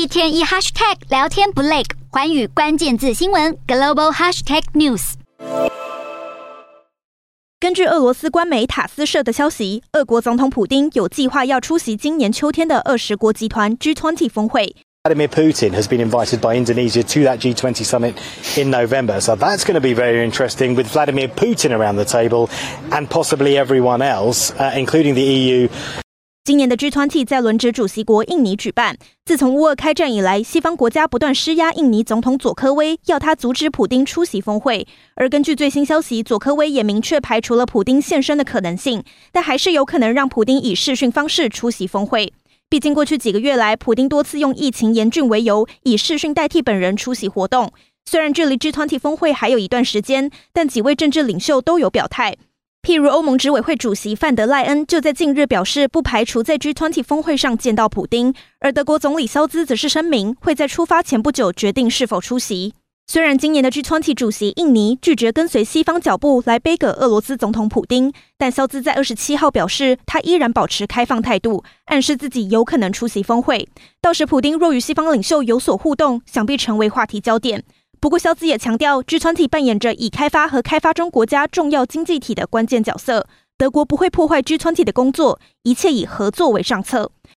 一天一 hashtag 聊天不累，环宇关键字新闻 global hashtag news。根据俄罗斯官媒塔斯社的消息，俄国总统普丁有计划要出席今年秋天的二十国集团 G20 峰会。Vladimir Putin has been invited by Indonesia to that G20 summit in November, so that's going to be very interesting with Vladimir Putin around the table and possibly everyone else, uh, including the EU. 今年的 G20 在轮值主席国印尼举办。自从乌俄开战以来，西方国家不断施压印尼总统佐科威，要他阻止普丁出席峰会。而根据最新消息，佐科威也明确排除了普丁现身的可能性，但还是有可能让普丁以视讯方式出席峰会。毕竟过去几个月来，普丁多次用疫情严峻为由，以视讯代替本人出席活动。虽然距离 G20 峰会还有一段时间，但几位政治领袖都有表态。譬如欧盟执委会主席范德赖恩就在近日表示，不排除在 G20 峰会上见到普丁，而德国总理肖兹则是声明会在出发前不久决定是否出席。虽然今年的 G20 主席印尼拒绝跟随西方脚步来杯葛俄罗斯总统普丁，但肖兹在二十七号表示，他依然保持开放态度，暗示自己有可能出席峰会。到时普丁若与西方领袖有所互动，想必成为话题焦点。不过，肖兹也强调，G20 扮演着已开发和开发中国家重要经济体的关键角色。德国不会破坏 G20 的工作，一切以合作为上策。